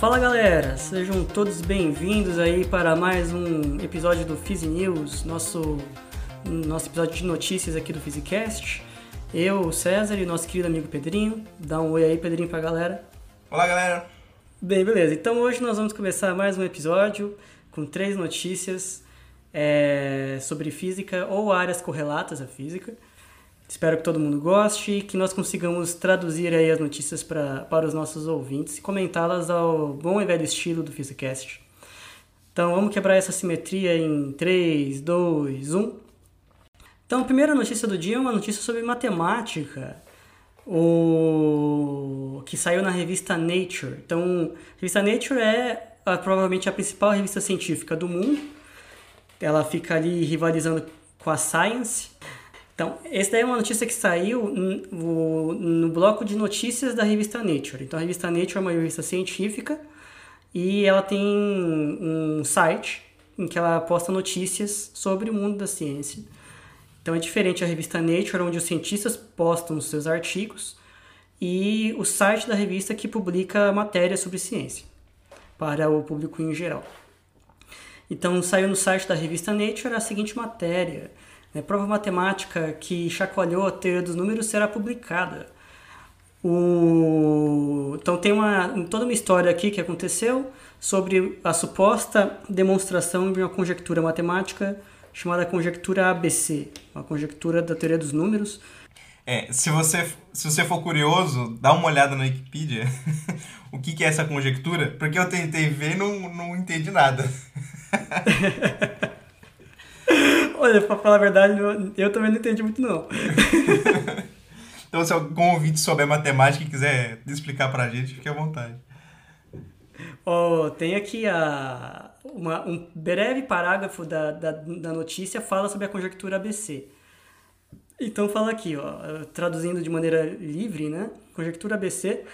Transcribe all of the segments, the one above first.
Fala galera, sejam todos bem-vindos aí para mais um episódio do Phys News, nosso, nosso episódio de notícias aqui do Physicast. Eu, César e nosso querido amigo Pedrinho. Dá um oi aí, Pedrinho, pra galera. Olá, galera. Bem, beleza. Então hoje nós vamos começar mais um episódio com três notícias é, sobre física ou áreas correlatas à física. Espero que todo mundo goste e que nós consigamos traduzir aí as notícias pra, para os nossos ouvintes e comentá-las ao bom e velho estilo do Physicast. Então vamos quebrar essa simetria em 3, 2, 1. Então a primeira notícia do dia é uma notícia sobre matemática, o... que saiu na revista Nature. Então, a revista Nature é a, provavelmente a principal revista científica do mundo. Ela fica ali rivalizando com a Science. Então, essa daí é uma notícia que saiu no, no bloco de notícias da revista Nature. Então, a revista Nature é uma revista científica e ela tem um site em que ela posta notícias sobre o mundo da ciência. Então, é diferente a revista Nature, onde os cientistas postam os seus artigos, e o site da revista que publica matérias sobre ciência para o público em geral. Então, saiu no site da revista Nature a seguinte matéria é, prova matemática que chacoalhou a teoria dos números será publicada. O... Então tem uma, toda uma história aqui que aconteceu sobre a suposta demonstração de uma conjectura matemática chamada conjectura ABC, uma conjectura da teoria dos números. É, se você, se você for curioso, dá uma olhada na Wikipedia o que, que é essa conjectura, porque eu tentei ver e não, não entendi nada. Olha, pra falar a verdade, eu também não entendi muito, não. então, se algum ouvinte souber matemática e quiser explicar pra gente, fique à vontade. Oh, tem aqui a, uma, um breve parágrafo da, da, da notícia fala sobre a conjectura ABC. Então fala aqui, ó, traduzindo de maneira livre, né? Conjectura ABC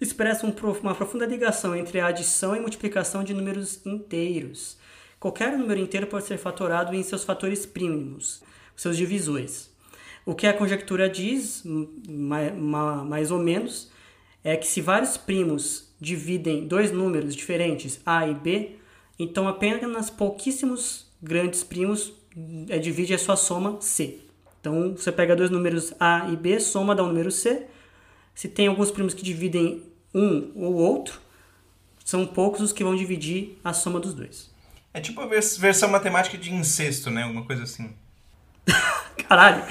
expressa um, uma profunda ligação entre a adição e multiplicação de números inteiros Qualquer número inteiro pode ser fatorado em seus fatores primos, seus divisores. O que a conjectura diz, mais, ou menos, é que se vários primos dividem dois números diferentes, A e B, então apenas pouquíssimos grandes primos é, divide a sua soma C. Então você pega dois números A e B, soma dá o um número C. Se tem alguns primos que dividem um ou outro, são poucos os que vão dividir a soma dos dois. É tipo a versão matemática de incesto, né? Alguma coisa assim. Caralho!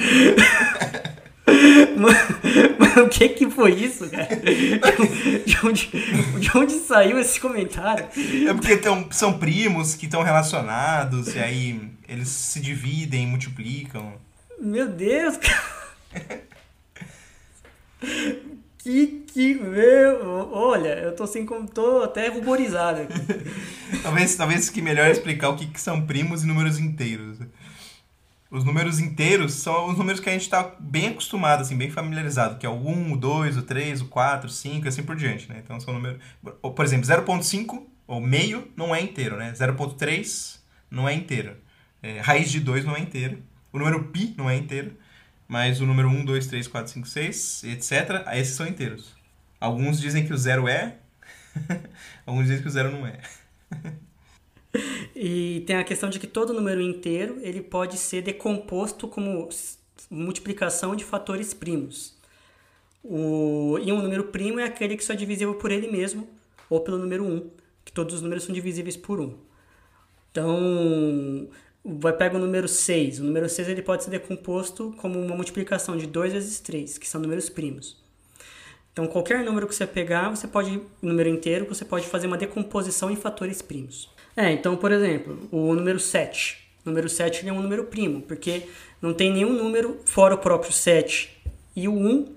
Mano, o que que foi isso, cara? De onde, de onde saiu esse comentário? É porque tão, são primos que estão relacionados e aí eles se dividem, multiplicam. Meu Deus, cara! Que que meu, olha, eu tô assim como tô até ruborizado aqui. talvez, talvez que melhor explicar o que, que são primos e números inteiros. Os números inteiros são os números que a gente está bem acostumado, assim, bem familiarizado, que é o 1, o 2, o 3, o 4, o 5 e assim por diante, né? Então são números... Por exemplo, 0.5, ou meio, não é inteiro, né? 0.3 não é inteiro. É, raiz de 2 não é inteiro. O número pi não é inteiro. Mas o número 1, 2, 3, 4, 5, 6, etc., esses são inteiros. Alguns dizem que o zero é, alguns dizem que o zero não é. e tem a questão de que todo número inteiro ele pode ser decomposto como multiplicação de fatores primos. O, e um número primo é aquele que só é divisível por ele mesmo, ou pelo número 1, que todos os números são divisíveis por 1. Então, vai pegar o número 6. O número 6 ele pode ser decomposto como uma multiplicação de 2 vezes 3, que são números primos. Então, qualquer número que você pegar, você pode, número inteiro, você pode fazer uma decomposição em fatores primos. É, então, por exemplo, o número 7. O número 7 é um número primo, porque não tem nenhum número fora o próprio 7 e o 1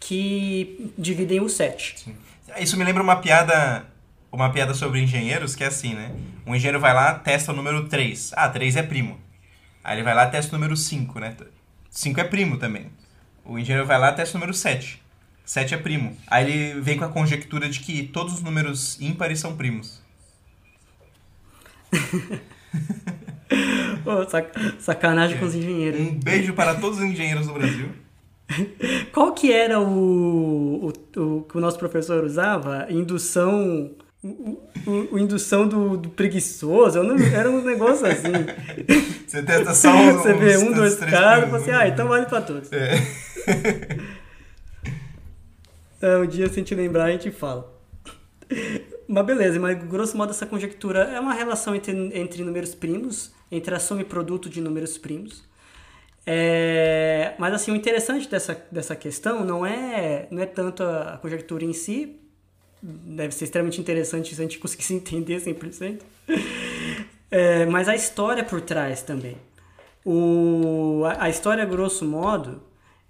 que dividem o 7. Sim. Isso me lembra uma piada uma piada sobre engenheiros que é assim, né? Um engenheiro vai lá, testa o número 3. Ah, 3 é primo. Aí ele vai lá, testa o número 5, né? 5 é primo também. O engenheiro vai lá, testa o número 7. 7 é primo. Aí ele vem com a conjectura de que todos os números ímpares são primos. oh, sac sacanagem é. com os engenheiros. Um beijo para todos os engenheiros do Brasil. Qual que era o, o, o que o nosso professor usava? Indução o, o, o indução do, do preguiçoso, não- era um negócio assim. Você testa só um, Você vê um, dois três caras e fala assim, ah, então vale pra todos. É. É, um dia, se a gente lembrar, a gente fala. Mas beleza, mas grosso modo essa conjectura é uma relação entre, entre números primos, entre a soma e produto de números primos. É, mas assim, o interessante dessa, dessa questão não é, não é tanto a, a conjectura em si, deve ser extremamente interessante se a gente conseguisse entender 100%, é, mas a história por trás também. O, a, a história, grosso modo,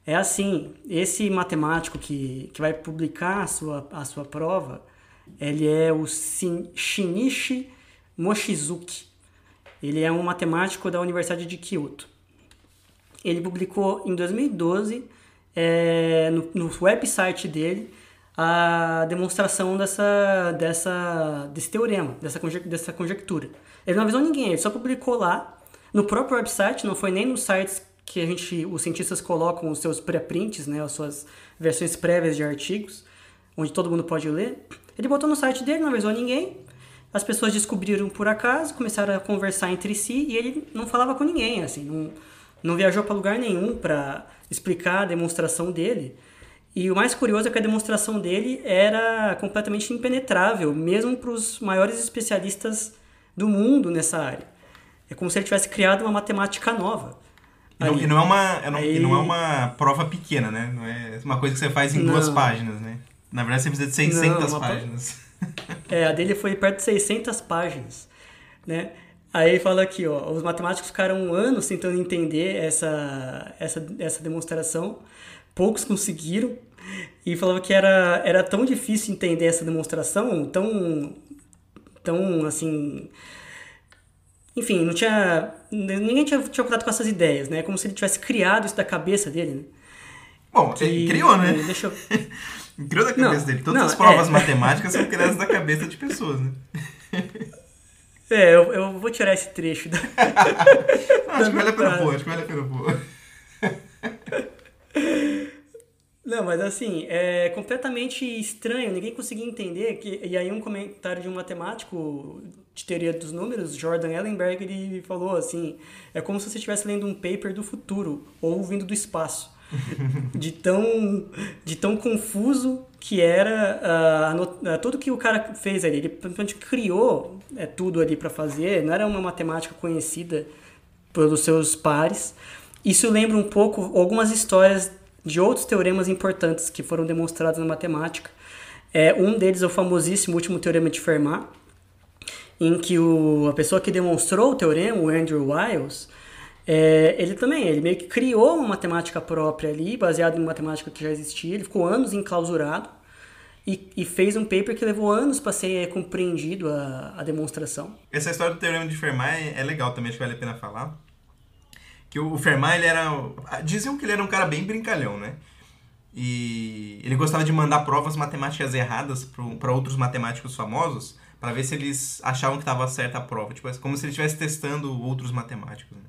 é assim, esse matemático que, que vai publicar a sua, a sua prova, ele é o Shin- Shinichi Mochizuki. Ele é um matemático da Universidade de Kyoto. Ele publicou em 2012, é, no, no website dele, a demonstração dessa, dessa, desse teorema, dessa, dessa conjectura. Ele não avisou ninguém, ele só publicou lá, no próprio website, não foi nem nos sites que a gente, os cientistas colocam os seus pré-prints, né, as suas versões prévias de artigos, onde todo mundo pode ler. Ele botou no site dele, não avisou ninguém. As pessoas descobriram por acaso, começaram a conversar entre si e ele não falava com ninguém, assim, não, não viajou para lugar nenhum para explicar a demonstração dele. E o mais curioso é que a demonstração dele era completamente impenetrável, mesmo para os maiores especialistas do mundo nessa área. É como se ele tivesse criado uma matemática nova. E não, e não é uma, é não, Aí- não é uma prova pequena, né? Não é uma coisa que você faz em duas Não. páginas, né? Na verdade, você precisa de 600 Não, páginas. É, a dele foi perto de 600 páginas, né? Aí fala aqui, ó, os matemáticos ficaram anos tentando entender essa, essa, essa demonstração, poucos conseguiram, e falava que era, era tão difícil entender essa demonstração, tão, tão, assim... Enfim, não tinha... Ninguém tinha, tinha contato com essas ideias, né? Como se ele tivesse criado isso da cabeça dele, né? Bom, ele criou, né? Deixa eu... Criou da cabeça Não, dele. Todas não, as provas é. matemáticas são criadas da cabeça de pessoas, né? É, eu, eu vou tirar esse trecho da, Não, acho que vale a pena pôr, acho que vale a pena pôr. Não, mas assim, é completamente estranho, ninguém conseguia entender. Que, e aí um comentário de um matemático de teoria dos números, Jordan Ellenberg, ele falou assim, é como se você estivesse lendo um paper do futuro, ou vindo do espaço. de, tão, de tão confuso que era ah, tudo que o cara fez ali. Ele praticamente criou é, tudo ali para fazer, não era uma matemática conhecida pelos seus pares. Isso lembra um pouco algumas histórias de outros teoremas importantes que foram demonstrados na matemática. É, um deles é o famosíssimo último teorema de Fermat, em que o, a pessoa que demonstrou o teorema, o Andrew Wiles, é, ele também, ele meio que criou uma matemática própria ali, baseada em matemática que já existia. Ele ficou anos enclausurado e, e fez um paper que levou anos para ser compreendido a, a demonstração. Essa história do teorema de Fermat é é legal também, acho que vale a pena falar. Que o Fermat, ele era... Diziam que ele era um cara bem brincalhão, né? E ele gostava de mandar provas matemáticas erradas para outros matemáticos famosos para ver se eles achavam que estava certa a prova. Tipo, é como se ele estivesse testando outros matemáticos. né?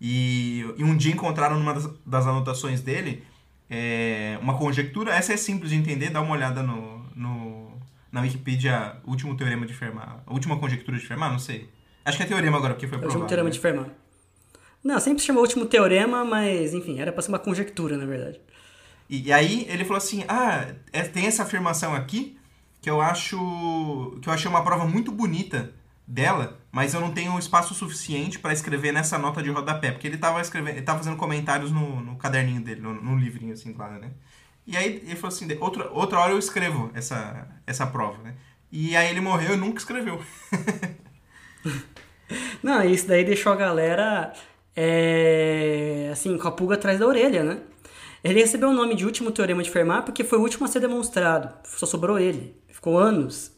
E, e um dia encontraram numa das, das anotações dele é, uma conjectura. Essa é simples de entender, dá uma olhada no, no, na Wikipedia, último teorema de Fermat. Última conjectura de Fermat, não sei. Acho que é teorema agora, porque foi provado. último teorema né? de Fermat. Não, sempre se chamou último teorema, mas enfim, era para ser uma conjectura, na verdade. E, e aí ele falou assim: Ah, é- tem essa afirmação aqui que eu acho. que eu achei uma prova muito bonita dela, mas eu não tenho espaço suficiente para escrever nessa nota de rodapé. Porque ele tava escrevendo, ele tava fazendo comentários no, no caderninho dele, no, no livrinho assim lá, né? E aí ele falou assim: outra, outra hora eu escrevo essa, essa prova, né? E aí ele morreu e nunca escreveu. Não, isso daí deixou a galera é, assim, com a pulga atrás da orelha, né? Ele recebeu o nome de último teorema de Fermat porque foi o último a ser demonstrado. Só sobrou ele. Ficou anos.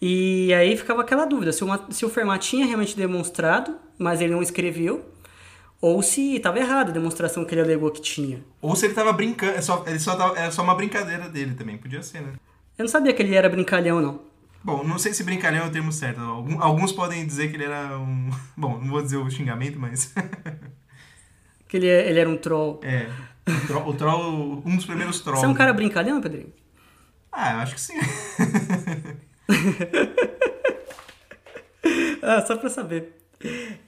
E aí ficava aquela dúvida se, uma, se o Fermat tinha realmente demonstrado, mas ele não escreveu, ou se estava errado a demonstração que ele alegou que tinha. Ou se ele tava brincando, é só, ele só tava, era só uma brincadeira dele também, podia ser, né? Eu não sabia que ele era brincalhão, não. Bom, não sei se brincalhão é o termo certo. Alguns podem dizer que ele era um. Bom, não vou dizer o xingamento, mas. Que ele, ele era um troll. É. O troll, o troll- um dos primeiros trolls. Você é um cara brincalhão, Pedrinho? Ah, eu acho que sim. ah, só pra saber.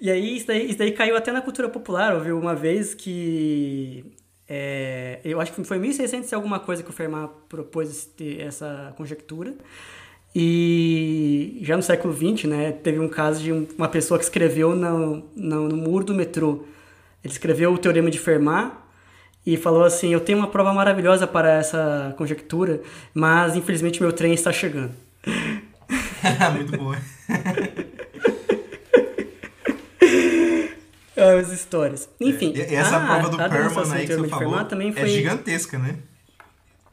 E aí isso, daí, isso daí caiu até na cultura popular. Eu vi uma vez que. É, eu acho que foi em 1600 alguma coisa que o Fermat propôs essa conjectura. E já no século XX, né, teve um caso de uma pessoa que escreveu no, no, no muro do metrô. Ele escreveu o Teorema de Fermat e falou assim: Eu tenho uma prova maravilhosa para essa conjectura, mas infelizmente meu trem está chegando. Muito bom. As histórias. Enfim. É, essa a, prova do Perman aí que você falou também é foi é gigantesca, né?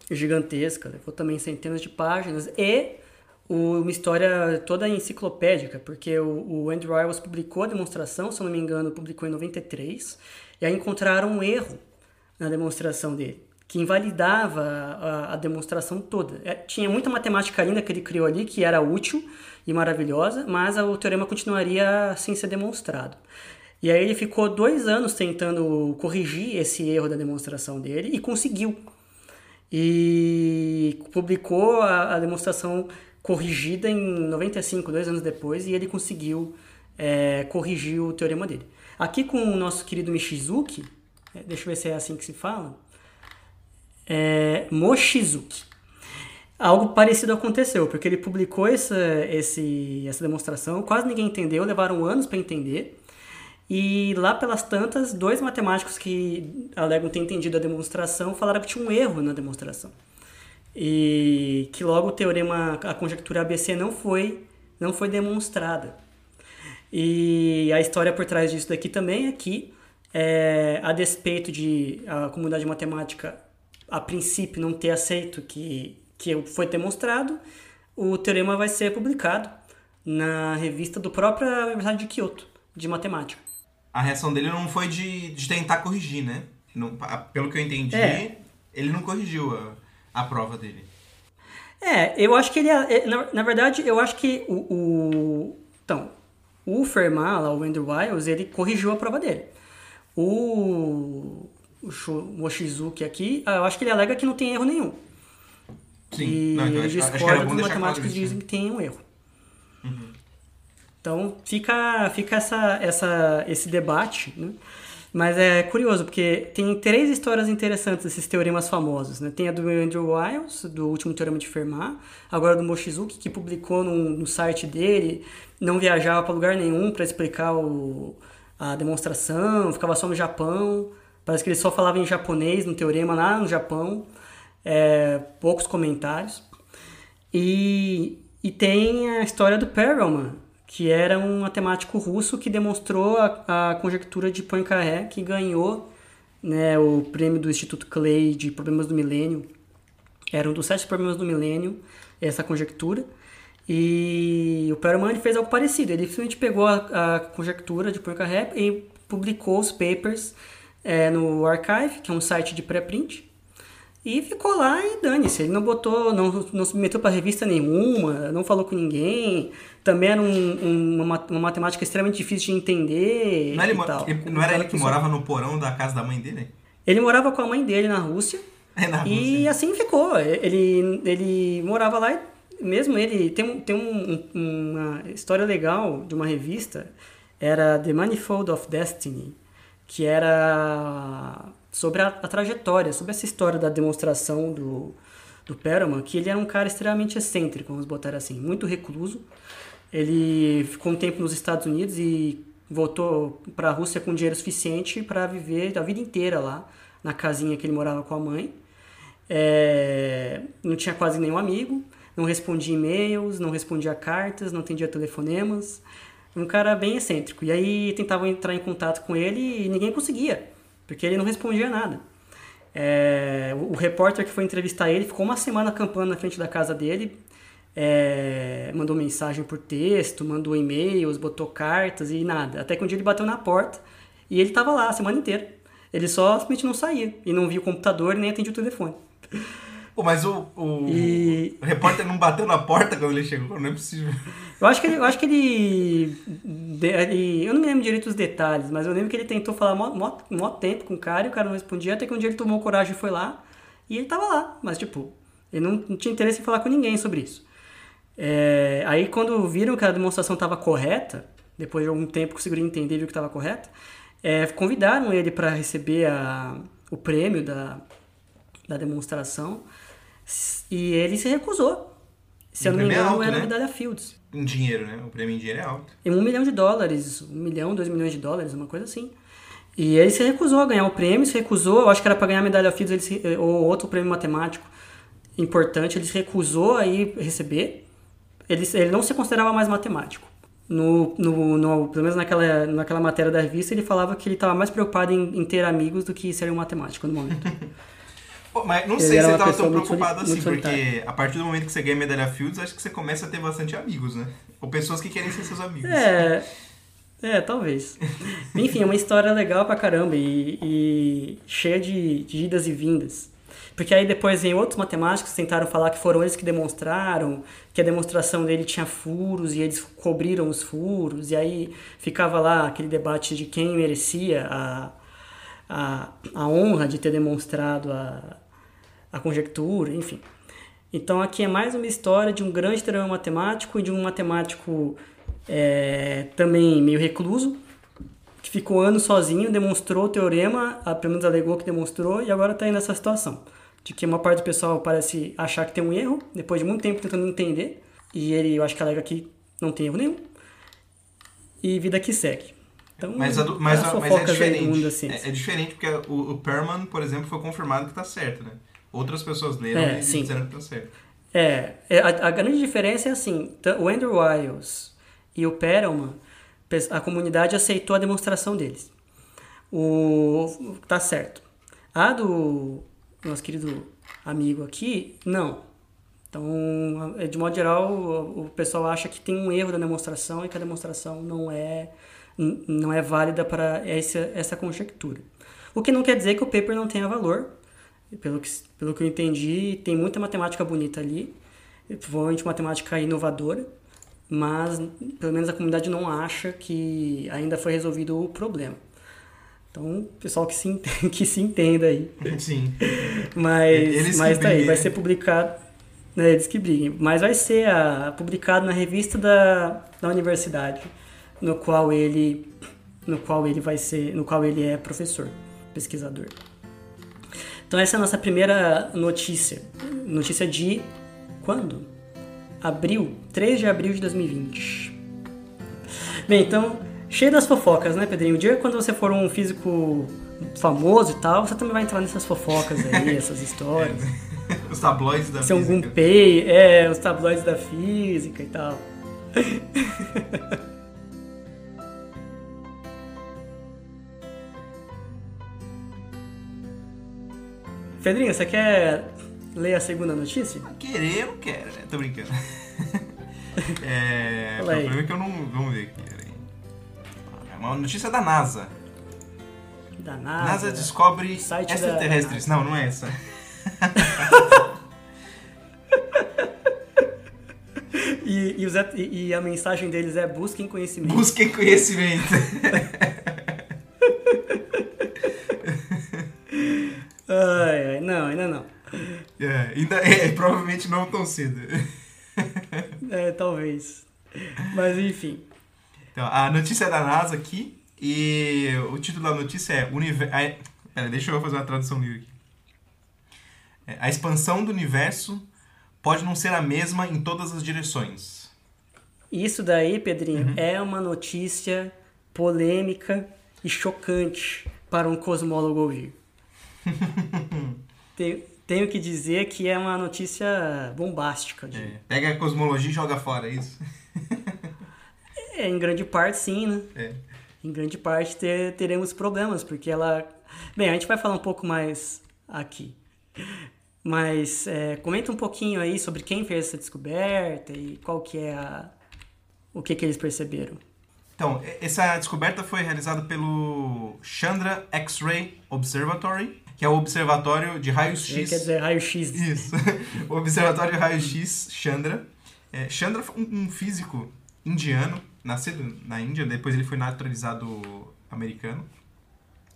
Gigantesca. Levou também centenas de páginas. E uma história toda enciclopédica, porque o, o Andrew Wiles publicou a demonstração, se não me engano, publicou em 93, e aí encontraram um erro na demonstração dele, que invalidava a, a demonstração toda. É, tinha muita matemática linda que ele criou ali, que era útil e maravilhosa, mas o teorema continuaria sem ser demonstrado. E aí ele ficou dois anos tentando corrigir esse erro da demonstração dele e conseguiu. E publicou a, a demonstração corrigida em 95, dois anos depois, e ele conseguiu é, corrigir o teorema dele. Aqui com o nosso querido Michizuki, é, deixa eu ver se é assim que se fala, é Mochizuki. Algo parecido aconteceu, porque ele publicou essa, esse, essa demonstração, quase ninguém entendeu, levaram anos para entender, e lá pelas tantas, dois matemáticos que alegam ter entendido a demonstração falaram que tinha um erro na demonstração e que logo o teorema, a conjectura ABC não foi, não foi demonstrada. E a história por trás disso daqui também é que, é, a despeito de a comunidade matemática a princípio não ter aceito que, que foi demonstrado, o teorema vai ser publicado na revista do própria Universidade de Kyoto, de matemática. A reação dele não foi de, de tentar corrigir, né? Não, pelo que eu entendi, é. ele não corrigiu a, a prova dele. É, eu acho que ele. É, na, na verdade, eu acho que o. o então, o Fermat, lá, o Andrew Wiles, ele corrigiu a prova dele. O, o Mochizuki aqui, eu acho que ele alega que não tem erro nenhum. Sim, e não, então, discorda dos matemáticos que dizem que tem um erro. Uhum. Então fica, fica essa, essa, esse debate, né? Mas é curioso, porque tem três histórias interessantes desses teoremas famosos. Né? Tem a do Andrew Wiles, do último teorema de Fermat, agora do Mochizuki, que publicou no, no site dele, não viajava para lugar nenhum para explicar o, a demonstração, ficava só no Japão. Parece que ele só falava em japonês no teorema lá no Japão, é, poucos comentários. E, e tem a história do Perelman, que era um matemático russo que demonstrou a, a conjectura de Poincaré, que ganhou né, o prêmio do Instituto Clay de Problemas do Milênio. Era um dos sete problemas do milênio, essa conjectura. E o Perelman fez algo parecido. Ele simplesmente pegou a, a conjectura de Poincaré e publicou os papers é, no Archive, que é um site de pré-print. E ficou lá e dane-se. Ele não botou, não, não se meteu para revista nenhuma, não falou com ninguém. Também era um, um, uma, uma, matemática extremamente difícil de entender. Não, ele, ele, não era ele que morava no porão da casa da mãe dele? Ele morava com a mãe dele na Rússia. É na Rússia. E assim ficou. Ele, ele morava lá e mesmo ele tem, tem um, uma história legal de uma revista. Era The Manifold of Destiny, que era sobre a, a, trajetória, sobre essa história da demonstração do, do Perelman, que ele era um cara extremamente excêntrico, vamos botar assim, muito recluso. Ele ficou um tempo nos Estados Unidos e voltou para a Rússia com dinheiro suficiente para viver a vida inteira lá, na casinha que ele morava com a mãe. É, não tinha quase nenhum amigo, não respondia e-mails, não respondia cartas, não atendia telefonemas. Um cara bem excêntrico. E aí tentavam entrar em contato com ele e ninguém conseguia porque ele não respondia nada. É, o, o, repórter que foi entrevistar ele ficou uma semana acampando na frente da casa dele, é, mandou mensagem por texto, mandou e-mails, botou cartas e nada. Até que um dia ele bateu na porta e ele estava lá a semana inteira. Ele só simplesmente não saía e não via o computador nem atendia o telefone. Pô, mas o, o, e... o, repórter não bateu na porta quando ele chegou, não é possível. Eu acho que ele. Eu, acho que ele, ele eu não me lembro direito os detalhes, mas eu lembro que ele tentou falar mó, mó, mó tempo com o cara e o cara não respondia, até que um dia ele tomou coragem e foi lá. E ele tava lá, mas tipo, ele não, não tinha interesse em falar com ninguém sobre isso. É, aí quando viram que a demonstração estava correta, depois de algum tempo conseguiram entender viu que estava correta, é, convidaram ele para receber a, o prêmio da, da demonstração e ele se recusou. Se eu não me é engano, alto, era a né? medalha Fields. Em dinheiro, né? O prêmio em dinheiro é alto. Em um milhão de dólares, um milhão, dois milhões de dólares, uma coisa assim. E ele se recusou a ganhar o prêmio, se recusou, eu acho que era para ganhar a medalha Fields ele se- ou outro prêmio matemático importante, ele se recusou a ir receber. Ele, ele não se considerava mais matemático. No, no, no- pelo menos naquela, naquela matéria da revista, ele falava que ele estava mais preocupado em, em ter amigos do que ser um matemático no momento. Pô, mas não Ele sei se você tava tão preocupado assim, porque a partir do momento que você ganha medalha Fields, acho que você começa a ter bastante amigos, né? Ou pessoas que querem ser seus amigos. É, é, talvez. Enfim, é uma história legal pra caramba e, e cheia de, de idas e vindas. Porque aí depois vem outros matemáticos que tentaram falar que foram eles que demonstraram, que a demonstração dele tinha furos e eles cobriram os furos, e aí ficava lá aquele debate de quem merecia a, a, a honra de ter demonstrado a, a conjectura, enfim. Então aqui é mais uma história de um grande teorema matemático e de um matemático é, também meio recluso, que ficou anos sozinho, demonstrou o teorema, pelo menos alegou que demonstrou, e agora está aí nessa situação. De que uma parte do pessoal parece achar que tem um erro, depois de muito tempo tentando entender, e ele, eu acho que alega que não tem erro nenhum, e vida que segue. Então, Mas, a mas, as a- mas é diferente. É, é diferente porque o, o Perman, por exemplo, foi confirmado que tá certo, né? Outras pessoas leram É, e sim. disseram que tá certo. É, é, a, a grande diferença é assim, o Andrew Wiles e o Perelman, a comunidade aceitou a demonstração deles. O, tá certo. A do nosso querido amigo aqui, não. Então, é, de modo geral, o, o pessoal acha que tem um erro da demonstração e que a demonstração não é, não é válida para essa, essa conjectura. O que não quer dizer que o paper não tenha valor. Pelo que, pelo que eu entendi, tem muita matemática bonita ali, provavelmente matemática inovadora, mas pelo menos a comunidade não acha que ainda foi resolvido o problema. Então, pessoal que se, ent- que se entenda aí. Sim. Mas, Eles mas tá aí, vai né? ser publicado. né, Eles que briguem. Mas vai ser ah, publicado na revista da, da universidade, no qual ele no qual ele vai ser, no qual ele é professor, pesquisador. Então essa é a nossa primeira notícia. Notícia de quando? Abril, 3 de abril de 2020. Bem, então, cheio das fofocas, né, Pedrinho? O dia quando você for um físico famoso e tal, você também vai entrar nessas fofocas aí, essas histórias. Os tabloides da um física. Gunpei, é, os tabloides da física e tal. Pedrinho, você quer ler a segunda notícia? Querer, eu não quero, né? Tô brincando. é, o problema é que eu não... Vamos ver aqui. É uma notícia da NASA. Da NASA, NASA. descobre site da extraterrestres. Não, não é essa. E, e, os e- e a mensagem deles é busquem conhecimento. Busquem conhecimento. Ai, ai, não, ainda não. É, ainda é, provavelmente não tão cedo. É, talvez. Mas enfim. Então, a notícia é da NASA aqui e o título da notícia é Univer... a- Pera, deixa eu fazer uma tradução livre aqui. É, a expansão do universo pode não ser a mesma em todas as direções. Isso daí, Pedrinho, Uhum. é uma notícia polêmica e chocante para um cosmólogo ouvir. Tenho, tenho que dizer que é uma notícia bombástica. de- É, pega a cosmologia e joga fora, é isso? É, em grande parte, sim, né? É. Em grande parte ter- teremos problemas, porque ela. Bem, a gente vai falar um pouco mais aqui. Mas é, comenta um pouquinho aí sobre quem fez essa descoberta e qual que é a. o que, que eles perceberam. Então, essa descoberta foi realizada pelo Chandra X-Ray Observatory, que é o observatório de Ele raios-x quer dizer raio-x. Isso. o Observatório de Raio-X Chandra. É, Chandra foi um, um físico indiano, nascido na Índia, depois ele foi naturalizado americano,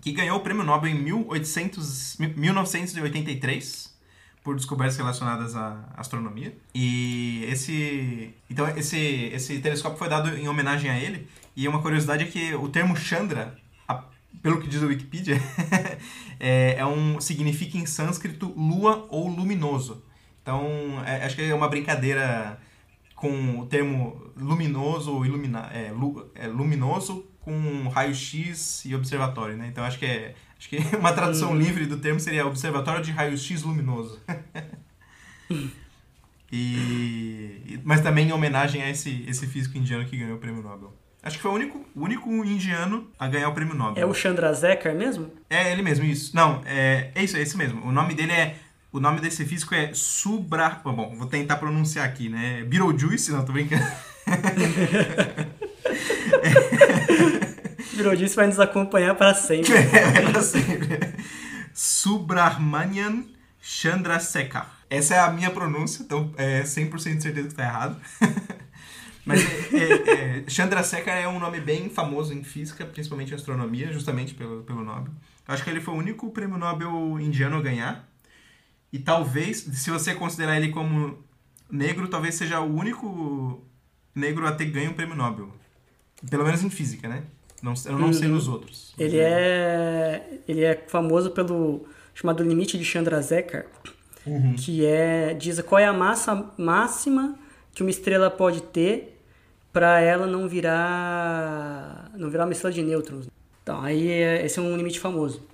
que ganhou o prêmio Nobel em 1800, 1983 por descobertas relacionadas à astronomia. E esse então esse esse telescópio foi dado em homenagem a ele. E uma curiosidade é que o termo Chandra, pelo que diz a Wikipedia, é, é, um significa em sânscrito lua ou luminoso. Então é, acho que é uma brincadeira com o termo luminoso ou ilumina, é, lu, é, luminoso com raio-x e observatório, né? Então acho que é acho que uma tradução hum. livre do termo seria observatório de raio-x luminoso. e, mas também em homenagem a esse, esse físico indiano que ganhou o prêmio Nobel. Acho que foi o único, o único indiano a ganhar o prêmio Nobel. É o Chandrasekhar mesmo? É ele mesmo, isso. Não, é, é isso, é esse mesmo. O nome dele é o nome desse físico é Subra... Bom, vou tentar pronunciar aqui, né? Beetlejuice? Não, tô brincando. Beetlejuice vai nos acompanhar para sempre. É, para sempre. Subramanian Chandrasekhar. Essa é a minha pronúncia, então é 100% de certeza que está errado. Mas é, é, é, Chandrasekhar é um nome bem famoso em física, principalmente em astronomia, justamente pelo, pelo Nobel. Acho que ele foi o único prêmio Nobel indiano a ganhar. E talvez, se você considerar ele como negro, talvez seja o único negro a ter ganho um prêmio Nobel. Pelo menos em física, né? Não, eu não uhum. sei nos outros. Ele é, ele é famoso pelo chamado limite de Chandrasekhar, uhum. que é diz qual é a massa máxima que uma estrela pode ter para ela não virar não virar uma estrela de nêutrons. Então, aí é, esse é um limite famoso.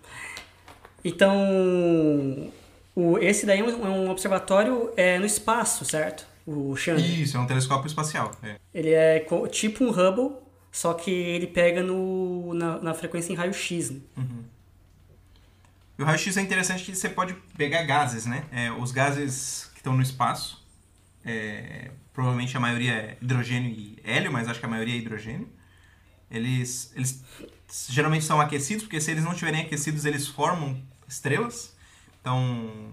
Então, o, esse daí é um, é observatório é, no espaço, certo? O Chandra. Isso, é um telescópio espacial. É. Ele é tipo um Hubble, só que ele pega no, na, na frequência em raio-x. Né? Uhum. E o raio-x é interessante que você pode pegar gases, né? É, os gases que estão no espaço, é, provavelmente a maioria é hidrogênio e hélio, mas acho que a maioria é hidrogênio. Eles, eles geralmente são aquecidos, porque se eles não estiverem aquecidos, eles formam estrelas. Então,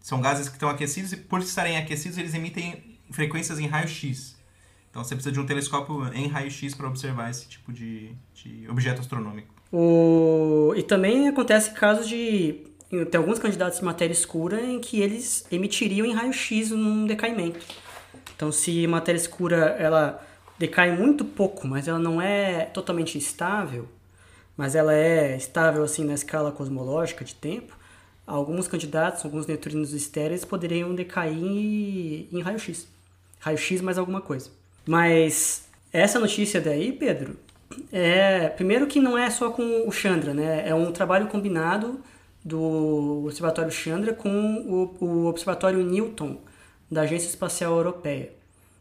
são gases que estão aquecidos e por estarem aquecidos eles emitem frequências em raio-x. Então você precisa de um telescópio em raio-x para observar esse tipo de, de objeto astronômico. O... E também acontece casos de. Tem alguns candidatos de matéria escura em que eles emitiriam em raio-x num decaimento. Então, se matéria escura ela decai muito pouco, mas ela não é totalmente estável, mas ela é estável assim na escala cosmológica de tempo, alguns candidatos, alguns neutrinos estéreis poderiam decair em raio-x. Raio-x mais alguma coisa. Mas essa notícia daí, Pedro, é primeiro que não é só com o Chandra, né? É um trabalho combinado do Observatório Chandra com o, o Observatório Newton da Agência Espacial Europeia,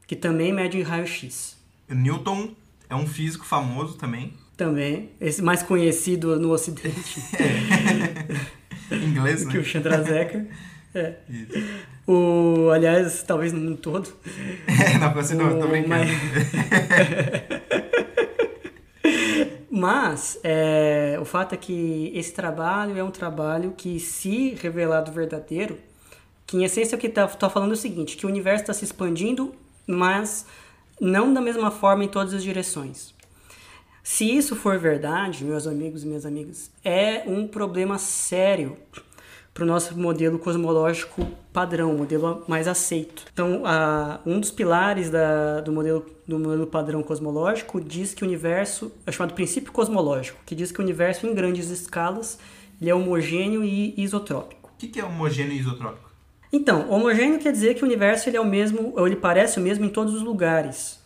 que também mede raio-x. Newton é um físico famoso também. Também, esse mais conhecido no Ocidente. É. Inglês, né? Que o Chandrasekhar. É. Isso. O, aliás, talvez no mundo todo. É, não, você não, tô brincando. Mas, mas é, o fato é que esse trabalho é um trabalho que, se revelado verdadeiro, que em essência o que está tá falando é o seguinte, que o universo está se expandindo, mas não da mesma forma em todas as direções. Se isso for verdade, meus amigos e minhas amigas, é um problema sério para o nosso modelo cosmológico padrão, modelo mais aceito. Então, a, um dos pilares da, do, modelo, do modelo padrão cosmológico diz que o universo é chamado princípio cosmológico, que diz que o universo em grandes escalas ele é homogêneo e isotrópico. O que é homogêneo e isotrópico? Então, homogêneo quer dizer que o universo ele é o mesmo, ou ele parece o mesmo em todos os lugares.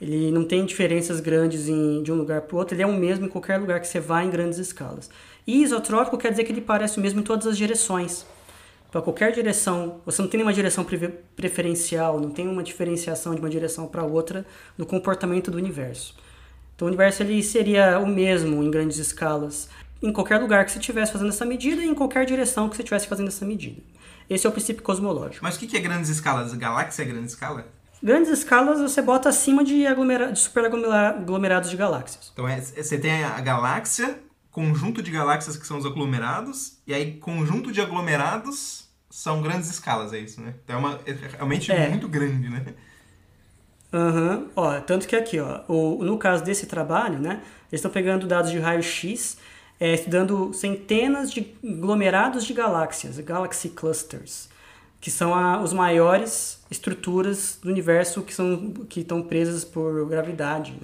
Ele não tem diferenças grandes em, de um lugar para o outro, ele é o mesmo em qualquer lugar que você vá em grandes escalas. E isotrópico quer dizer que ele parece o mesmo em todas as direções. Para qualquer direção, você não tem uma direção preferencial, não tem uma diferenciação de uma direção para outra no comportamento do universo. Então o universo ele seria o mesmo em grandes escalas em qualquer lugar que você estivesse fazendo essa medida e em qualquer direção que você estivesse fazendo essa medida. Esse é o princípio cosmológico. Mas o que é grandes escalas? Galáxia é grande escala? Grandes escalas você bota acima de, aglomera de superaglomerados de galáxias. Então é, você tem a galáxia, conjunto de galáxias que são os aglomerados, e aí conjunto de aglomerados são grandes escalas, é isso, né? Então é, uma, é realmente é. muito grande, né? Uhum. Ó, tanto que aqui, ó, o, no caso desse trabalho, né, eles estão pegando dados de raio-x é, estudando centenas de aglomerados de galáxias, galaxy clusters, que são a, os maiores estruturas do universo que são que estão presas por gravidade.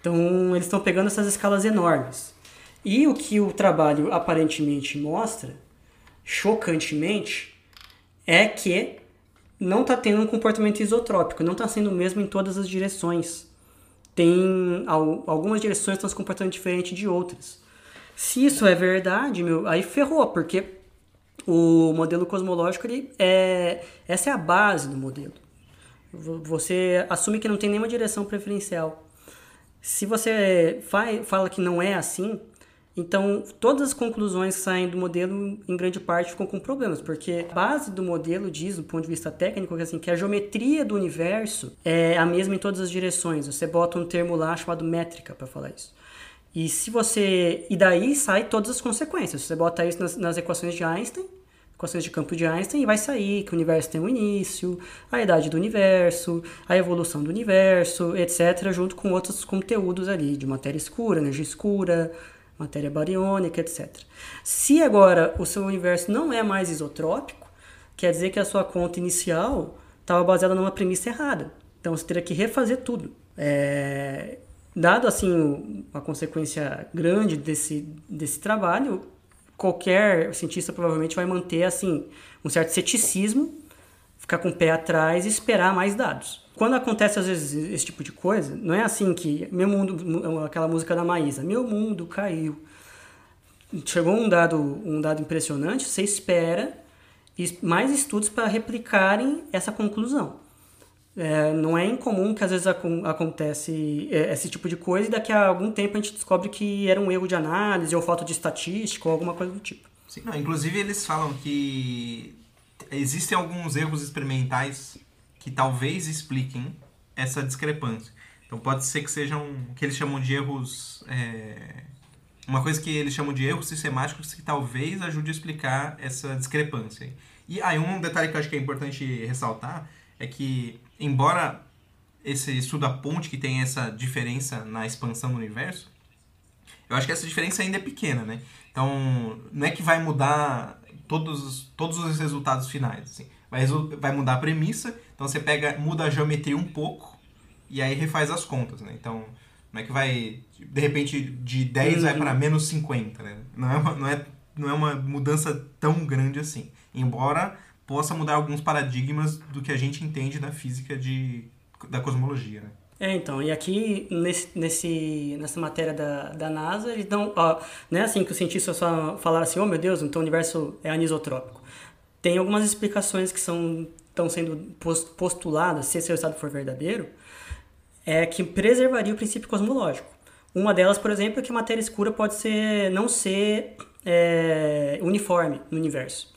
Então eles estão pegando essas escalas enormes. E o que o trabalho aparentemente mostra, chocantemente, é que não está tendo um comportamento isotrópico, não está sendo o mesmo em todas as direções. Tem algumas direções estão se comportando diferente de outras. Se isso é verdade, meu, aí ferrou, porque o modelo cosmológico ele é essa é a base do modelo. Você assume que não tem nenhuma direção preferencial. Se você fala que não é assim, então, todas as conclusões que saem do modelo, em grande parte, ficam com problemas, porque a base do modelo diz, do ponto de vista técnico, que, assim, que a geometria do universo é a mesma em todas as direções. Você bota um termo lá chamado métrica para falar isso. E se você. E daí sai todas as consequências. Você bota isso nas, nas equações de Einstein, equações de campo de Einstein, e vai sair que o universo tem um início, a idade do universo, a evolução do universo, etc., junto com outros conteúdos ali, de matéria escura, energia escura matéria bariônica, etc. Se agora o seu universo não é mais isotrópico, quer dizer que a sua conta inicial estava baseada numa premissa errada. Então você teria que refazer tudo. É... Dado assim a consequência grande desse, desse trabalho, qualquer cientista provavelmente vai manter assim um certo ceticismo, ficar com o pé atrás e esperar mais dados. Quando acontece às vezes esse tipo de coisa, não é assim que meu mundo, aquela música da Maísa, meu mundo caiu. Chegou um dado, um dado impressionante, você espera mais estudos para replicarem essa conclusão. É, não é incomum que às vezes acontece é, esse tipo de coisa e daqui a algum tempo a gente descobre que era um erro de análise ou falta de estatística ou alguma coisa do tipo. Sim, não, inclusive eles falam que existem alguns erros experimentais que talvez expliquem essa discrepância. Então pode ser que sejam que eles chamam de erros é, uma coisa que eles chamam de erros sistemáticos que talvez ajude a explicar essa discrepância. E aí um detalhe que eu acho que é importante ressaltar é que embora esse estudo aponte que tem essa diferença na expansão do universo, eu acho que essa diferença ainda é pequena, né? Então, não é que vai mudar todos, todos os resultados finais. Assim vai, vai mudar a premissa, então você pega, muda a geometria um pouco e aí refaz as contas, né? Então, não é que vai, de repente, de 10 uhum. vai para menos 50, né? Não é, uma, não, é, não é uma mudança tão grande assim. Embora possa mudar alguns paradigmas do que a gente entende da física de, da cosmologia, né? É, então, e aqui nesse, nesse, nessa matéria da, da NASA, eles dão. Ó, não é assim que os cientistas só falaram assim: oh meu Deus, então o universo é anisotrópico. Tem algumas explicações que são estão sendo postuladas, se esse resultado for verdadeiro, é que preservaria o princípio cosmológico. Uma delas, por exemplo, é que a matéria escura pode ser não ser é, uniforme no universo.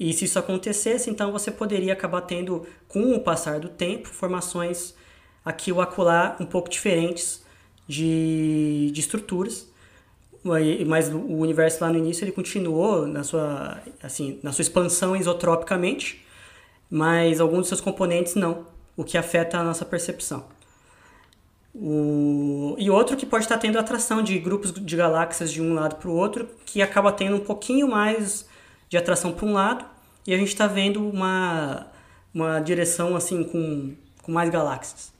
E se isso acontecesse, então você poderia acabar tendo, com o passar do tempo, formações aqui ou acolá um pouco diferentes de, de estruturas mas o universo lá no início ele continuou na sua assim na sua expansão isotropicamente mas alguns dos seus componentes não o que afeta a nossa percepção o... e outro que pode estar tendo atração de grupos de galáxias de um lado para o outro que acaba tendo um pouquinho mais de atração para um lado e a gente está vendo uma uma direção assim com, com mais galáxias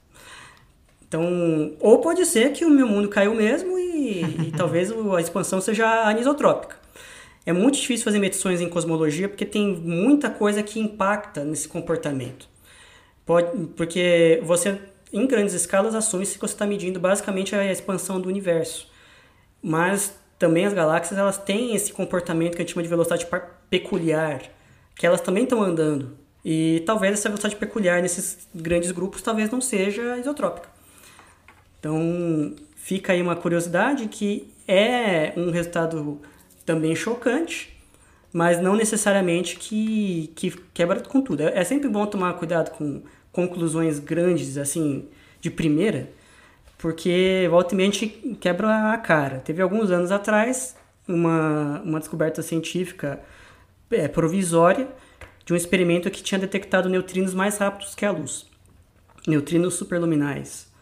então, ou pode ser que o meu mundo caiu mesmo e, e talvez a expansão seja anisotrópica. É muito difícil fazer medições em cosmologia porque tem muita coisa que impacta nesse comportamento. Pode, porque você, em grandes escalas, assume-se que você está medindo basicamente a expansão do universo. Mas também as galáxias elas têm esse comportamento que a gente chama de velocidade peculiar, que elas também estão andando. E talvez essa velocidade peculiar nesses grandes grupos talvez não seja isotrópica. Então, fica aí uma curiosidade que é um resultado também chocante, mas não necessariamente que, que quebra com tudo. É, é sempre bom tomar cuidado com conclusões grandes, assim, de primeira, porque volta e gente quebra a cara. Teve alguns anos atrás uma, uma descoberta científica é, provisória de um experimento que tinha detectado neutrinos mais rápidos que a luz. Neutrinos superluminais.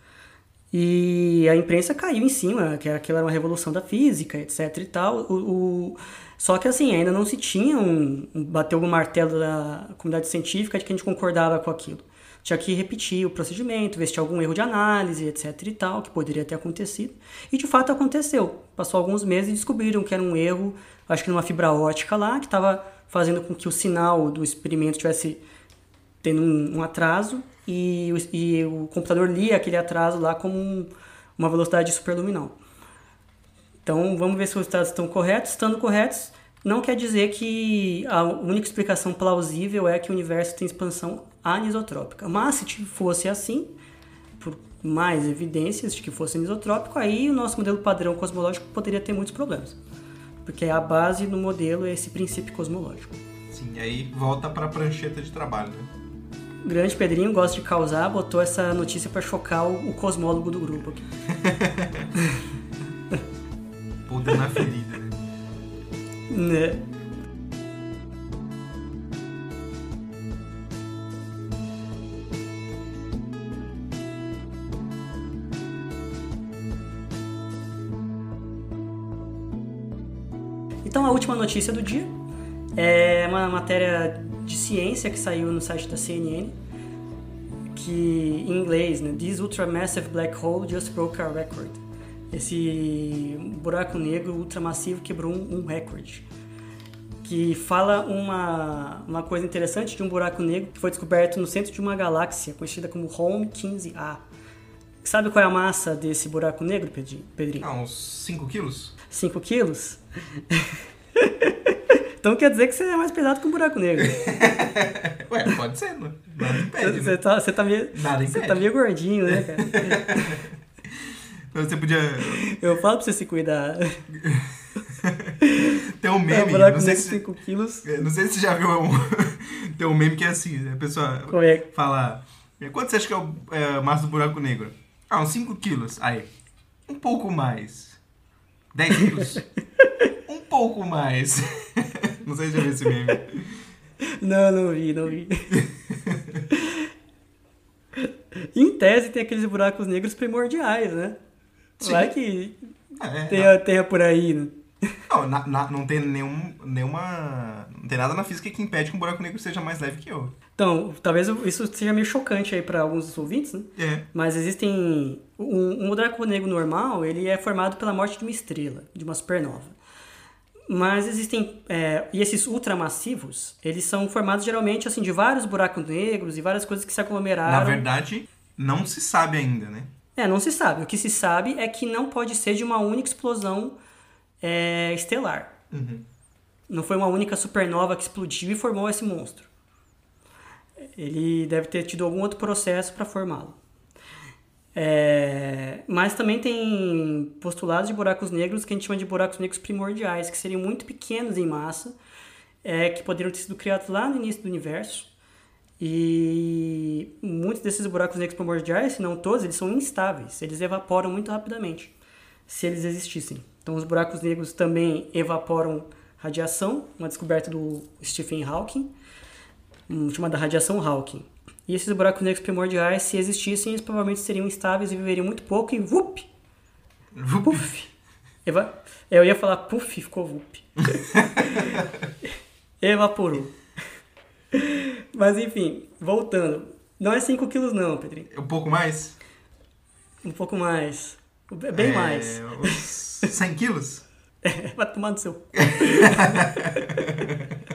E a imprensa caiu em cima, que aquilo era uma revolução da física, etc e tal. O, o... Só que assim, ainda não se tinha um, um bateu o martelo da comunidade científica de que a gente concordava com aquilo. Tinha que repetir o procedimento, ver se tinha algum erro de análise, etc e tal, que poderia ter acontecido. E de fato aconteceu. Passou alguns meses e descobriram que era um erro, acho que numa fibra ótica lá, que estava fazendo com que o sinal do experimento tivesse tendo um, um atraso e o, e o, computador lia aquele atraso lá como um, uma velocidade superluminal. Então vamos ver se os resultados estão corretos. Estando corretos, não quer dizer que a única explicação plausível é que o universo tem expansão anisotrópica. Mas se fosse assim, por mais evidências de que fosse anisotrópico, aí o nosso modelo padrão cosmológico poderia ter muitos problemas. Porque a base do modelo é esse princípio cosmológico. Sim, aí volta para a prancheta de trabalho, né? Grande Pedrinho gosta de causar, botou essa notícia para chocar o, o, cosmólogo do grupo aqui. Puta na ferida, né? né? Então, a última notícia do dia é uma matéria de ciência que saiu no site da CNN, que em inglês, né, This ultramassive black hole just broke our record. Esse buraco negro ultramassivo quebrou um, um recorde. Que fala uma, uma coisa interessante de um buraco negro que foi descoberto no centro de uma galáxia conhecida como Home 15A. Sabe qual é a massa desse buraco negro, Pedrinho? Ah, uns 5 quilos? 5 quilos? então quer dizer que você é mais pesado que um buraco negro. Ué, pode ser, não. Nada impede. Você, né? tá, você, tá meio, Nada você tá meio gordinho, né, cara? Você podia Eu falo pra você se cuidar. ter um É, meme. um buraco não, sei negro se, 5 quilos. não sei se você já viu um, tem um meme que é assim, a pessoa Como é? fala, quanto você acha que é o é, massa do buraco negro? Ah, uns 5 quilos. Aí, um pouco mais. 10 quilos. um pouco mais. Não sei se já viu esse meme. Não, não vi, não vi. em tese tem aqueles buracos negros primordiais, né? Sim. Vai que É, tenha, tenha por aí, né? Não, na- na- não tem nenhum, nenhuma. Não tem nada na física que impede que um buraco negro seja mais leve que outro. Então, talvez isso seja meio chocante aí para alguns dos ouvintes, né? É. Mas existem. Um, um buraco negro normal, ele é formado pela morte de uma estrela, de uma supernova. Mas existem. é, e esses ultramassivos, eles são formados geralmente assim de vários buracos negros e várias coisas que se aglomeraram. Na verdade, não se sabe ainda, né? É, não se sabe. O que se sabe é que não pode ser de uma única explosão é, estelar. Uhum. Não foi uma única supernova que explodiu e formou esse monstro. Ele deve ter tido algum outro processo para formá-lo. É, mas também tem postulados de buracos negros que a gente chama de buracos negros primordiais, que seriam muito pequenos em massa, é, que poderiam ter sido criados lá no início do universo. E muitos desses buracos negros primordiais, se não todos, eles são instáveis, eles evaporam muito rapidamente, se eles existissem. Então, os buracos negros também evaporam radiação, uma descoberta do Stephen Hawking, hum, chamada radiação Hawking. E esses buracos negros primordiais, se existissem, eles provavelmente seriam instáveis e viveriam muito pouco e vup, Puf. Eva... Eu ia falar puff, ficou vup. Evaporou. Mas enfim, voltando. Não é 5 quilos não, Pedrinho. Um pouco mais? Um pouco mais. Bem É, mais. Uns 100 quilos? Vai tomar no seu.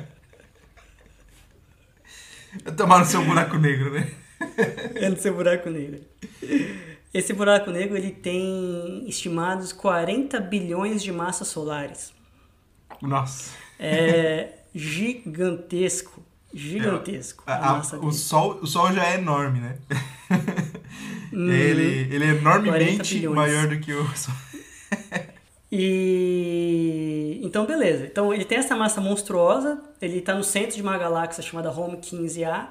cu. Tomar no seu buraco negro, né? É no seu buraco negro. Esse buraco negro ele tem estimados 40 bilhões de massas solares. Nossa. É gigantesco. Gigantesco. A- a a- massa o, sol, o Sol já é enorme, né? Uhum. ele, ele é 40 enormemente maior do que o Sol. E então beleza. Então ele tem essa massa monstruosa, ele está no centro de uma galáxia chamada Home 15A,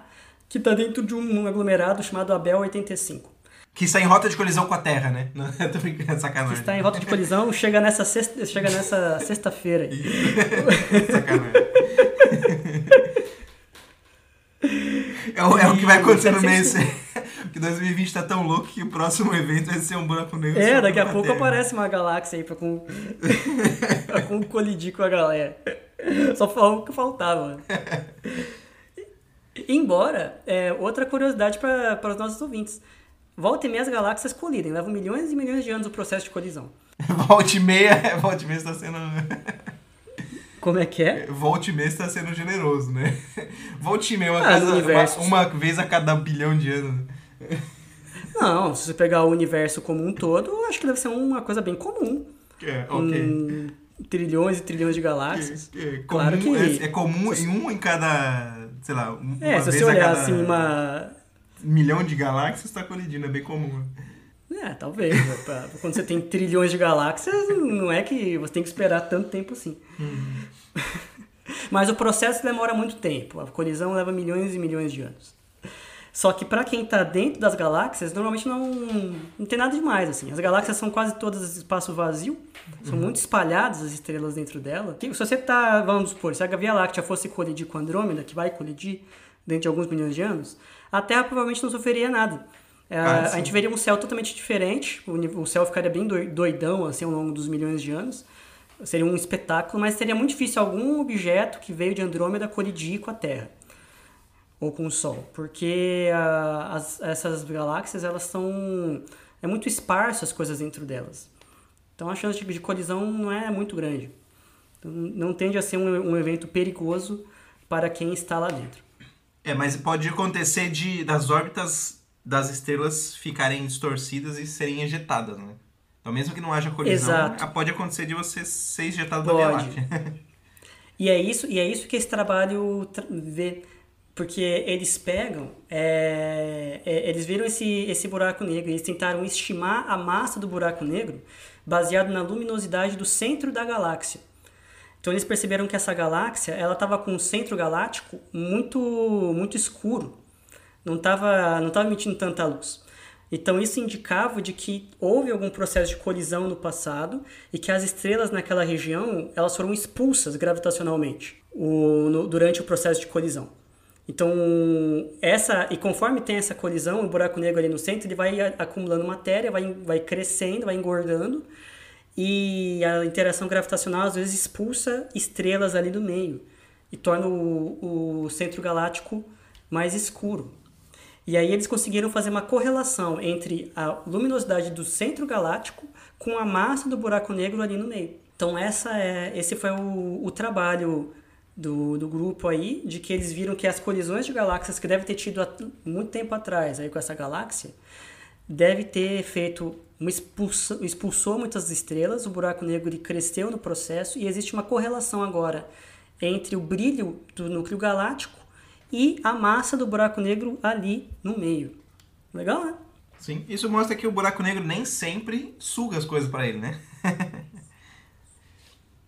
que está dentro de um aglomerado chamado Abel 85. Que está em rota de colisão com a Terra, né? Não, eu tô brincando, Que sacanagem. está em rota de colisão, chega nessa sexta, chega nessa sexta-feira. aí. sacanagem. É o, é o que vai acontecer no mês. que 2020 tá tão louco que o próximo evento vai ser um buraco negro. É, daqui a pouco Terra. aparece uma galáxia aí pra, com... pra com- colidir com a galera. Só falou o que faltava. Embora, é, outra curiosidade para os nossos ouvintes. Volta e meia as galáxias colidem, levam milhões e milhões de anos o processo de colisão. Volte e meia, volte e meia está sendo. Como é que é? Volte e meia está sendo generoso, né? Volte e meia uma, Ah, casa- uma, uma vez a cada bilhão de anos. Não, se você pegar o universo como um todo, eu acho que deve ser uma coisa bem comum. É, ok. Hum, trilhões e trilhões de galáxias. É, é Claro comum, que- é, é comum em um em cada. Sei lá, um- É, uma se vez você olhar cada assim uma. milhão de galáxias está colidindo, é bem comum. É, talvez. Pra- Quando você tem trilhões de galáxias, não é que você tem que esperar tanto tempo assim. Mas o processo demora muito tempo. A colisão leva milhões e milhões de anos. Só que para quem está dentro das galáxias, normalmente não, não tem nada demais. Assim. As galáxias são quase todas espaço vazio, são muito espalhadas as estrelas dentro dela. Se você tá, vamos supor, se a Via Láctea fosse colidir com Andrômeda, que vai colidir dentro de alguns milhões de anos, a Terra provavelmente não sofreria nada. É, Ah, a gente veria um céu totalmente diferente, o céu ficaria bem doi- doidão assim, ao longo dos milhões de anos. Seria um espetáculo, mas seria muito difícil algum objeto que veio de Andrômeda colidir com a Terra ou com o Sol, porque as- essas galáxias elas são é muito esparso as coisas dentro delas. Então a chance de, de colisão não é muito grande. Então, não tende a ser um, um evento perigoso para quem está lá dentro. É, mas pode acontecer de das órbitas das estrelas ficarem distorcidas e serem ejetadas, né? Então, mesmo que não haja colisão, Exato. ah, pode acontecer de você ser ejetado da Via Pode. Láctea. E é isso, e é isso que esse trabalho tra- vê, porque eles pegam, é, é, eles viram esse, esse buraco negro, eles tentaram estimar a massa do buraco negro baseado na luminosidade do centro da galáxia. Então eles perceberam que essa galáxia, ela estava com um centro galáctico muito muito escuro, não estava não tava emitindo tanta luz. Então isso indicava de que houve algum processo de colisão no passado e que as estrelas naquela região elas foram expulsas gravitacionalmente o, no- durante o processo de colisão. Então essa e conforme tem essa colisão, o buraco negro ali no centro ele vai acumulando matéria, vai, vai crescendo, vai engordando e a interação gravitacional às vezes expulsa estrelas ali do meio e torna o, o centro galáctico mais escuro. E aí eles conseguiram fazer uma correlação entre a luminosidade do centro galáctico com a massa do buraco negro ali no meio. Então essa é, esse foi o, o trabalho do, do grupo aí, de que eles viram que as colisões de galáxias que devem ter tido há muito tempo atrás aí com essa galáxia, deve ter feito uma expulsão, expulsou muitas estrelas, o buraco negro cresceu no processo e existe uma correlação agora entre o brilho do núcleo galáctico e a massa do buraco negro ali no meio. Legal, né? Sim, isso mostra que o buraco negro nem sempre suga as coisas pra ele, né?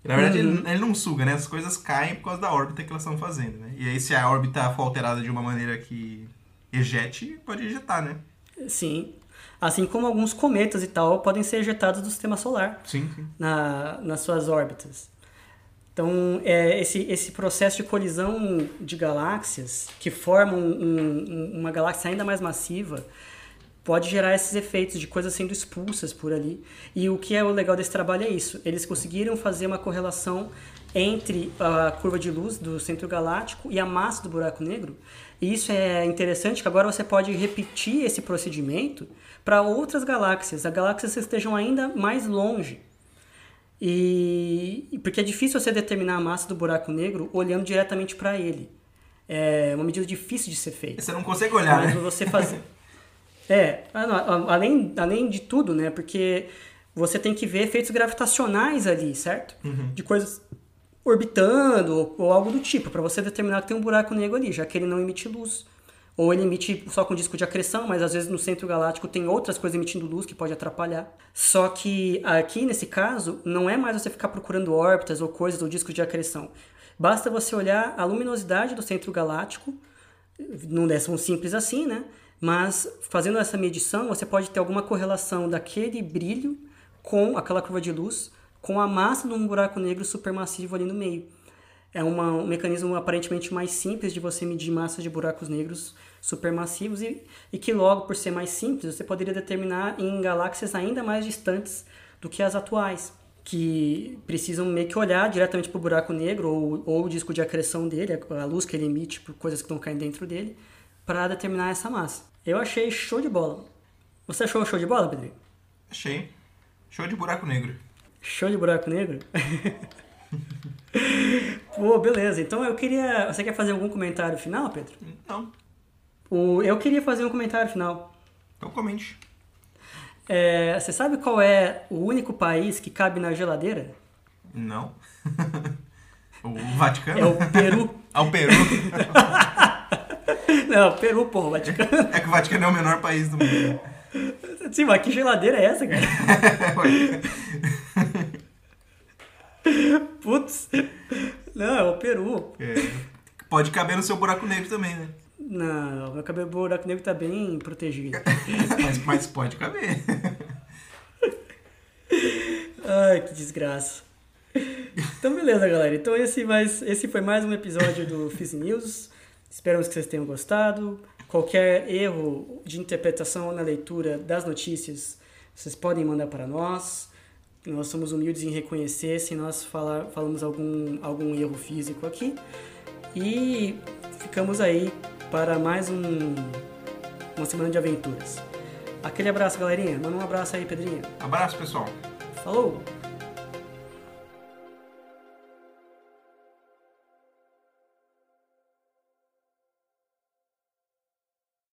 Na verdade, Uhum. ele, ele não suga, né? As coisas caem por causa da órbita que elas estão fazendo, né? E aí, se a órbita for alterada de uma maneira que ejete, pode ejetar, né? Sim. Assim como alguns cometas e tal podem ser ejetados do sistema solar. Sim, sim. na, nas suas órbitas. Então, é, esse, esse processo de colisão de galáxias que formam um- um- uma galáxia ainda mais massiva pode gerar esses efeitos de coisas sendo expulsas por ali. E o que é o legal desse trabalho é isso. Eles conseguiram fazer uma correlação entre a curva de luz do centro galáctico e a massa do buraco negro. E isso é interessante que agora você pode repetir esse procedimento para outras galáxias, as galáxias que estejam ainda mais longe. E porque é difícil você determinar a massa do buraco negro olhando diretamente para ele. É uma medida difícil de ser feita. Você não consegue olhar, Mas né? você fazer. É, ah, além, além de tudo, né? Porque você tem que ver efeitos gravitacionais ali, certo? Uhum. De coisas orbitando ou, ou algo do tipo, para você determinar que tem um buraco negro ali, já que ele não emite luz. Ou ele emite só com disco de acreção, mas às vezes no centro galáctico tem outras coisas emitindo luz que pode atrapalhar. Só que aqui, nesse caso, não é mais você ficar procurando órbitas ou coisas ou discos de acreção. Basta você olhar a luminosidade do centro galáctico, não é tão simples assim, né? Mas fazendo essa medição, você pode ter alguma correlação daquele brilho com aquela curva de luz, com a massa de um buraco negro supermassivo ali no meio. É uma, um mecanismo aparentemente mais simples de você medir massas de buracos negros supermassivos e, e que logo, por ser mais simples, você poderia determinar em galáxias ainda mais distantes do que as atuais, que precisam meio que olhar diretamente para o buraco negro ou, ou o disco de acreção dele, a luz que ele emite por coisas que estão caindo dentro dele, para determinar essa massa. Eu achei show de bola. Você achou show de bola, Pedrinho? Achei. Show de buraco negro. Show de buraco negro? Pô, beleza. Então eu queria. Você quer fazer algum comentário final, Pedro? Não. O... Eu queria fazer um comentário final. Então comente. É, você sabe qual é o único país que cabe na geladeira? Não. o Vaticano? É o Peru. ah, o Peru. Não, Peru, porra, Vaticano. É que o Vaticano é o menor país do mundo. Sim, mas que geladeira é essa, cara? Putz. Não, é o Peru. É. Pode caber no seu buraco negro também, né? Não, meu cabelo buraco negro tá bem protegido. mas, mas pode caber. Ai, que desgraça. Então, beleza, galera. Então, esse, mais, esse foi mais um episódio do Fizz News. Esperamos que vocês tenham gostado. Qualquer erro de interpretação na leitura das notícias, vocês podem mandar para nós. Nós somos humildes em reconhecer se nós falar, falamos algum, algum erro físico aqui. E ficamos aí para mais um, uma semana de aventuras. Aquele abraço, galerinha. Manda um abraço aí, Pedrinho. Abraço, pessoal. Falou!